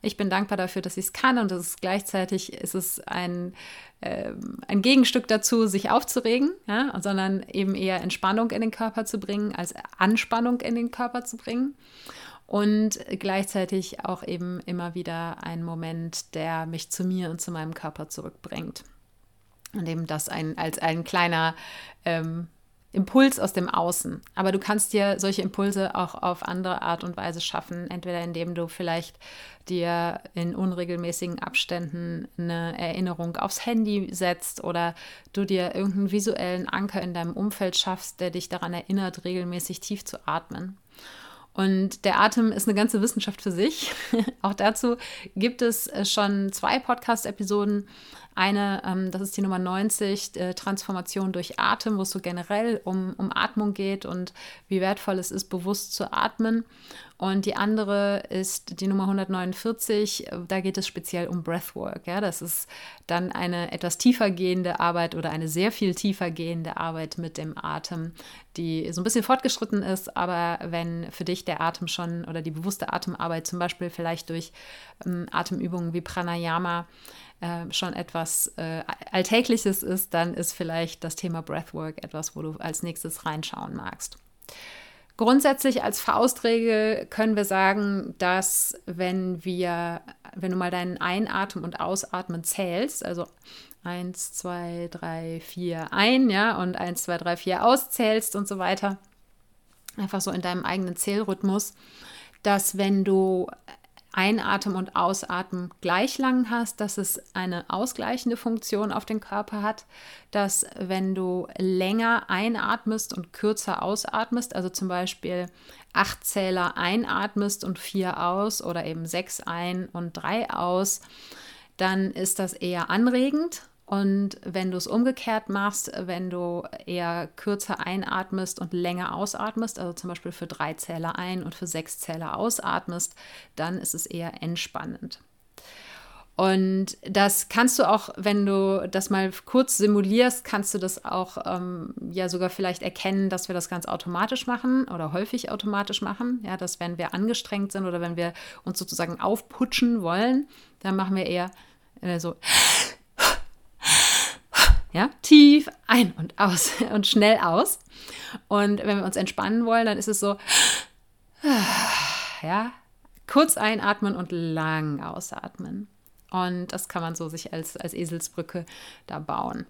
Ich bin dankbar dafür, dass ich es kann und es ist gleichzeitig ist es ein, äh, ein Gegenstück dazu, sich aufzuregen, ja, sondern eben eher Entspannung in den Körper zu bringen, als Anspannung in den Körper zu bringen. Und gleichzeitig auch eben immer wieder ein Moment, der mich zu mir und zu meinem Körper zurückbringt. Und eben das ein, als ein kleiner ähm, Impuls aus dem Außen. Aber du kannst dir solche Impulse auch auf andere Art und Weise schaffen, entweder indem du vielleicht dir in unregelmäßigen Abständen eine Erinnerung aufs Handy setzt oder du dir irgendeinen visuellen Anker in deinem Umfeld schaffst, der dich daran erinnert, regelmäßig tief zu atmen. Und der Atem ist eine ganze Wissenschaft für sich. Auch dazu gibt es äh, schon zwei Podcast-Episoden. Eine, ähm, das ist die Nummer 90, äh, Transformation durch Atem, wo es so generell um, um Atmung geht und wie wertvoll es ist, bewusst zu atmen. Und die andere ist die Nummer 149, da geht es speziell um Breathwork. Ja? Das ist dann eine etwas tiefer gehende Arbeit oder eine sehr viel tiefer gehende Arbeit mit dem Atem, die so ein bisschen fortgeschritten ist. Aber wenn für dich der Atem schon oder die bewusste Atemarbeit zum Beispiel vielleicht durch ähm, Atemübungen wie Pranayama äh, schon etwas äh, Alltägliches ist, dann ist vielleicht das Thema Breathwork etwas, wo du als nächstes reinschauen magst. Grundsätzlich als Faustregel können wir sagen, dass wenn wir, wenn du mal deinen Einatmen und Ausatmen zählst, also 1, 2, 3, 4 ein, ja, und 1, 2, 3, 4 auszählst und so weiter, einfach so in deinem eigenen Zählrhythmus, dass wenn du Einatmen und Ausatmen gleich lang hast, dass es eine ausgleichende Funktion auf den Körper hat, dass wenn du länger einatmest und kürzer ausatmest, also zum Beispiel acht Zähler einatmest und vier aus oder eben sechs ein und drei aus, dann ist das eher anregend und wenn du es umgekehrt machst, wenn du eher kürzer einatmest und länger ausatmest, also zum Beispiel für drei Zähler ein und für sechs Zähler ausatmest, dann ist es eher entspannend. Und das kannst du auch, wenn du das mal kurz simulierst, kannst du das auch ähm, ja sogar vielleicht erkennen, dass wir das ganz automatisch machen oder häufig automatisch machen. Ja, dass wenn wir angestrengt sind oder wenn wir uns sozusagen aufputschen wollen, dann machen wir eher äh, so ja, tief ein und aus und schnell aus. Und wenn wir uns entspannen wollen, dann ist es so, ja, kurz einatmen und lang ausatmen. Und das kann man so sich als, als Eselsbrücke da bauen.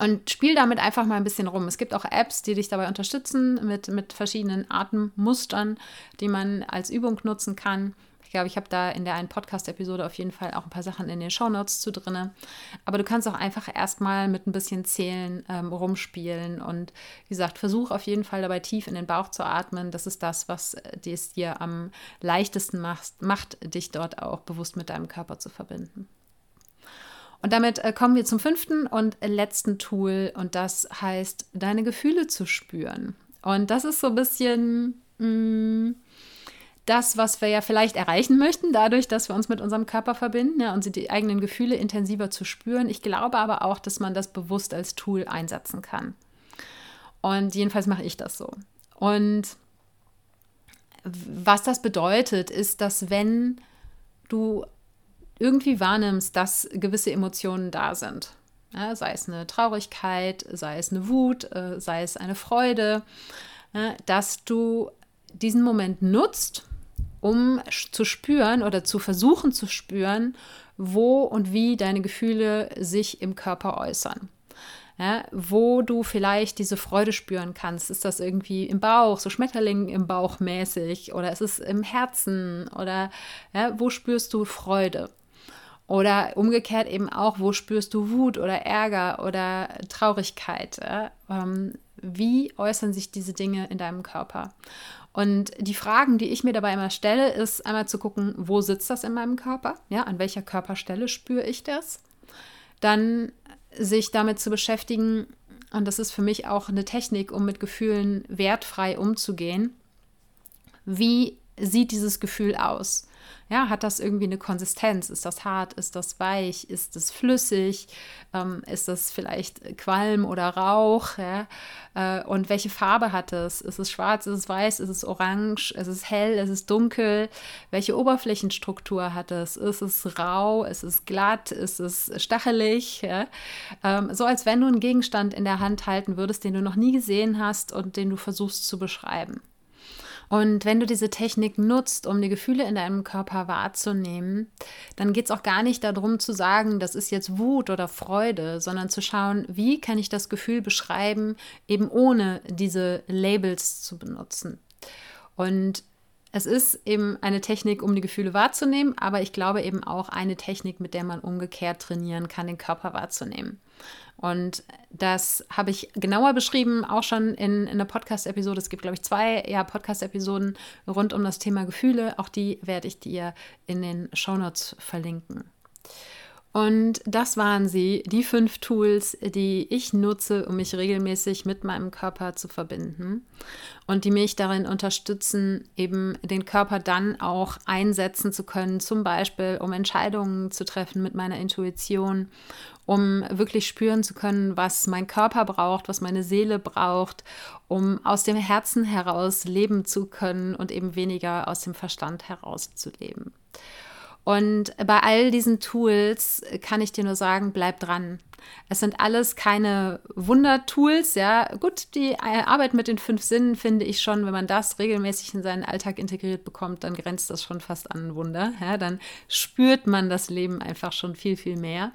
Und spiel damit einfach mal ein bisschen rum. Es gibt auch Apps, die dich dabei unterstützen mit, mit verschiedenen Atemmustern, die man als Übung nutzen kann. Ich glaube, ich habe da in der einen Podcast-Episode auf jeden Fall auch ein paar Sachen in den Shownotes zu drin. Aber du kannst auch einfach erstmal mit ein bisschen Zählen ähm, rumspielen. Und wie gesagt, versuch auf jeden Fall dabei tief in den Bauch zu atmen. Das ist das, was äh, es dir am leichtesten macht, macht, dich dort auch bewusst mit deinem Körper zu verbinden. Und damit äh, kommen wir zum fünften und letzten Tool und das heißt, deine Gefühle zu spüren. Und das ist so ein bisschen mh, mm, das, was wir ja vielleicht erreichen möchten, dadurch, dass wir uns mit unserem Körper verbinden ja, und die eigenen Gefühle intensiver zu spüren. Ich glaube aber auch, dass man das bewusst als Tool einsetzen kann. Und jedenfalls mache ich das so. Und was das bedeutet, ist, dass wenn du irgendwie wahrnimmst, dass gewisse Emotionen da sind, ja, sei es eine Traurigkeit, sei es eine Wut, äh, sei es eine Freude, dass du diesen Moment nutzt, um zu spüren oder zu versuchen zu spüren, wo und wie deine Gefühle sich im Körper äußern. Ja, wo du vielleicht diese Freude spüren kannst. Ist das irgendwie im Bauch, so Schmetterling im Bauch mäßig oder ist es im Herzen oder ja, wo spürst du Freude? Oder umgekehrt eben auch, wo spürst du Wut oder Ärger oder Traurigkeit? Ja? Ähm, wie äußern sich diese Dinge in deinem Körper? Und die Fragen, die ich mir dabei immer stelle, ist einmal zu gucken, wo sitzt das in meinem Körper? Ja, an welcher Körperstelle spüre ich das? Dann sich damit zu beschäftigen, und das ist für mich auch eine Technik, um mit Gefühlen wertfrei umzugehen. Wie sieht dieses Gefühl aus? Ja, hat das irgendwie eine Konsistenz? Ist das hart? Ist das weich? Ist es flüssig? Ähm, ist das vielleicht Qualm oder Rauch? Ja? Äh, und welche Farbe hat es? Ist es schwarz? Ist es weiß? Ist es orange? Ist es hell? Ist es dunkel? Welche Oberflächenstruktur hat es? Ist es rau? Ist es glatt? Ist es stachelig? Ja? Ähm, so als wenn du einen Gegenstand in der Hand halten würdest, den du noch nie gesehen hast und den du versuchst zu beschreiben. Und wenn du diese Technik nutzt, um die Gefühle in deinem Körper wahrzunehmen, dann geht es auch gar nicht darum zu sagen, das ist jetzt Wut oder Freude, sondern zu schauen, wie kann ich das Gefühl beschreiben, eben ohne diese Labels zu benutzen. Und es ist eben eine Technik, um die Gefühle wahrzunehmen, aber ich glaube eben auch eine Technik, mit der man umgekehrt trainieren kann, den Körper wahrzunehmen. Und das habe ich genauer beschrieben, auch schon in, in einer Podcast-Episode. Es gibt, glaube ich, zwei ja, Podcast-Episoden rund um das Thema Gefühle. Auch die werde ich dir in den Shownotes verlinken. Und das waren sie, die fünf Tools, die ich nutze, um mich regelmäßig mit meinem Körper zu verbinden und die mich darin unterstützen, eben den Körper dann auch einsetzen zu können, zum Beispiel um Entscheidungen zu treffen mit meiner Intuition, um wirklich spüren zu können, was mein Körper braucht, was meine Seele braucht, um aus dem Herzen heraus leben zu können und eben weniger aus dem Verstand heraus zu leben. Und bei all diesen Tools kann ich dir nur sagen, bleib dran. Es sind alles keine Wundertools, ja. Gut, die Arbeit mit den fünf Sinnen finde ich schon, wenn man das regelmäßig in seinen Alltag integriert bekommt, dann grenzt das schon fast an ein Wunder. Ja, dann spürt man das Leben einfach schon viel, viel mehr.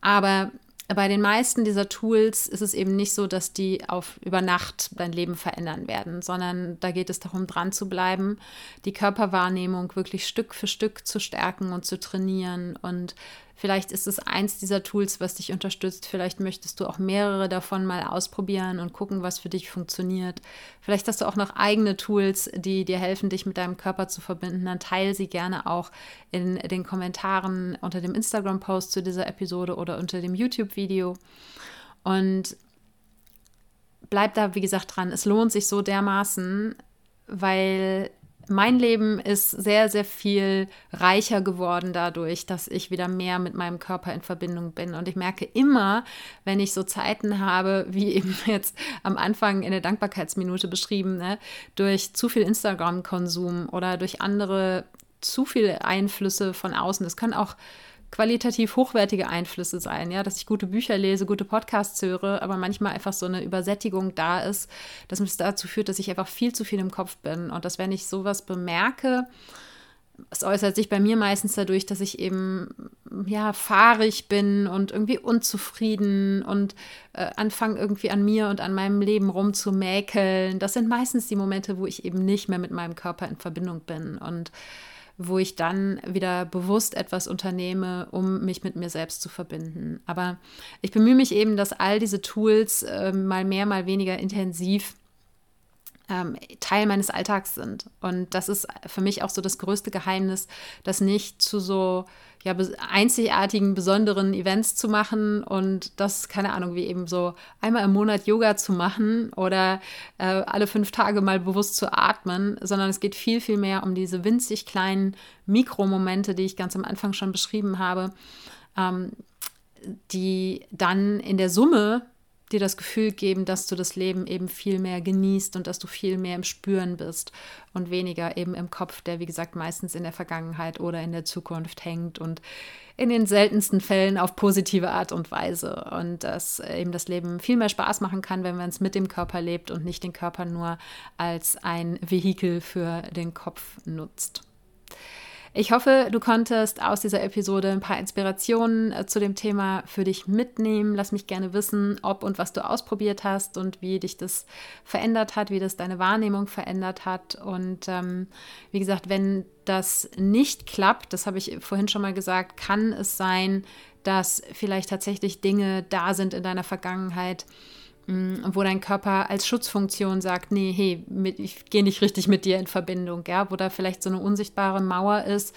Aber bei den meisten dieser Tools ist es eben nicht so, dass die auf über Nacht dein Leben verändern werden, sondern da geht es darum, dran zu bleiben, die Körperwahrnehmung wirklich Stück für Stück zu stärken und zu trainieren und Vielleicht ist es eins dieser Tools, was dich unterstützt. Vielleicht möchtest du auch mehrere davon mal ausprobieren und gucken, was für dich funktioniert. Vielleicht hast du auch noch eigene Tools, die dir helfen, dich mit deinem Körper zu verbinden. Dann teile sie gerne auch in den Kommentaren unter dem Instagram-Post zu dieser Episode oder unter dem YouTube-Video. Und bleib da, wie gesagt, dran. Es lohnt sich so dermaßen, weil mein Leben ist sehr, sehr viel reicher geworden dadurch, dass ich wieder mehr mit meinem Körper in Verbindung bin. Und ich merke immer, wenn ich so Zeiten habe, wie eben jetzt am Anfang in der Dankbarkeitsminute beschrieben, ne, durch zu viel Instagram-Konsum oder durch andere zu viele Einflüsse von außen. Das können auch qualitativ hochwertige Einflüsse sein, ja, dass ich gute Bücher lese, gute Podcasts höre, aber manchmal einfach so eine Übersättigung da ist, dass mich dazu führt, dass ich einfach viel zu viel im Kopf bin und dass wenn ich sowas bemerke, es äußert sich bei mir meistens dadurch, dass ich eben ja fahrig bin und irgendwie unzufrieden und äh, anfange irgendwie an mir und an meinem Leben rumzumäkeln. Das sind meistens die Momente, wo ich eben nicht mehr mit meinem Körper in Verbindung bin und wo ich dann wieder bewusst etwas unternehme, um mich mit mir selbst zu verbinden. Aber ich bemühe mich eben, dass all diese Tools äh, mal mehr, mal weniger intensiv ähm, Teil meines Alltags sind. Und das ist für mich auch so das größte Geheimnis, das nicht zu so ja, einzigartigen, besonderen Events zu machen und das, keine Ahnung, wie eben so einmal im Monat Yoga zu machen oder äh, alle fünf Tage mal bewusst zu atmen, sondern es geht viel, viel mehr um diese winzig kleinen Mikromomente, die ich ganz am Anfang schon beschrieben habe, ähm, die dann in der Summe dir das Gefühl geben, dass du das Leben eben viel mehr genießt und dass du viel mehr im Spüren bist und weniger eben im Kopf, der wie gesagt meistens in der Vergangenheit oder in der Zukunft hängt und in den seltensten Fällen auf positive Art und Weise und dass eben das Leben viel mehr Spaß machen kann, wenn man es mit dem Körper lebt und nicht den Körper nur als ein Vehikel für den Kopf nutzt. Ich hoffe, du konntest aus dieser Episode ein paar Inspirationen äh, zu dem Thema für dich mitnehmen. Lass mich gerne wissen, ob und was du ausprobiert hast und wie dich das verändert hat, wie das deine Wahrnehmung verändert hat. Und ähm, wie gesagt, wenn das nicht klappt, das habe ich vorhin schon mal gesagt, kann es sein, dass vielleicht tatsächlich Dinge da sind in deiner Vergangenheit, wo dein Körper als Schutzfunktion sagt, nee, hey, mit, ich gehe nicht richtig mit dir in Verbindung, ja, wo da vielleicht so eine unsichtbare Mauer ist,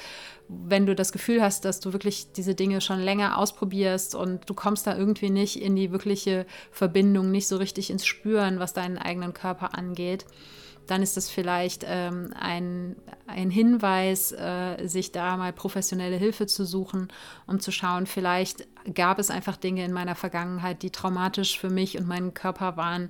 wenn du das Gefühl hast, dass du wirklich diese Dinge schon länger ausprobierst und du kommst da irgendwie nicht in die wirkliche Verbindung, nicht so richtig ins Spüren, was deinen eigenen Körper angeht dann ist das vielleicht ähm, ein, ein Hinweis, äh, sich da mal professionelle Hilfe zu suchen, um zu schauen, vielleicht gab es einfach Dinge in meiner Vergangenheit, die traumatisch für mich und meinen Körper waren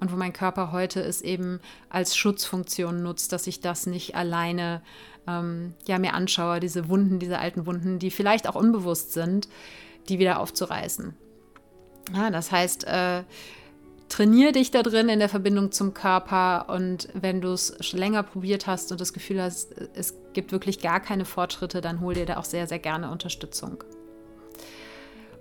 und wo mein Körper heute es eben als Schutzfunktion nutzt, dass ich das nicht alleine ähm, ja, mir anschaue, diese Wunden, diese alten Wunden, die vielleicht auch unbewusst sind, die wieder aufzureißen. Ja, das heißt, äh, trainiere dich da drin in der Verbindung zum Körper und wenn du es schon länger probiert hast und das Gefühl hast, es gibt wirklich gar keine Fortschritte, dann hol dir da auch sehr, sehr gerne Unterstützung.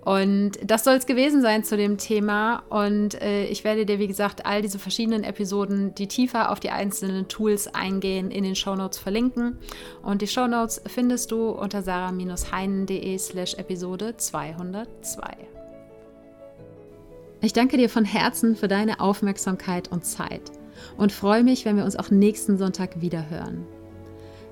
Und das soll es gewesen sein zu dem Thema. Und äh, ich werde dir, wie gesagt, all diese verschiedenen Episoden, die tiefer auf die einzelnen Tools eingehen, in den Shownotes verlinken. Und die Shownotes findest du unter sarah-heinen.de slash Episode 202. Ich danke dir von Herzen für deine Aufmerksamkeit und Zeit und freue mich, wenn wir uns auch nächsten Sonntag wieder hören.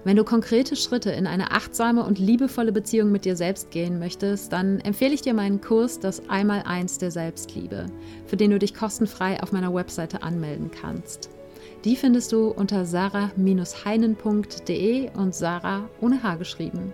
Wenn du konkrete Schritte in eine achtsame und liebevolle Beziehung mit dir selbst gehen möchtest, dann empfehle ich dir meinen Kurs Das Einmaleins der Selbstliebe, für den du dich kostenfrei auf meiner Webseite anmelden kannst. Die findest du unter sarah-heinen.de und Sarah ohne H geschrieben.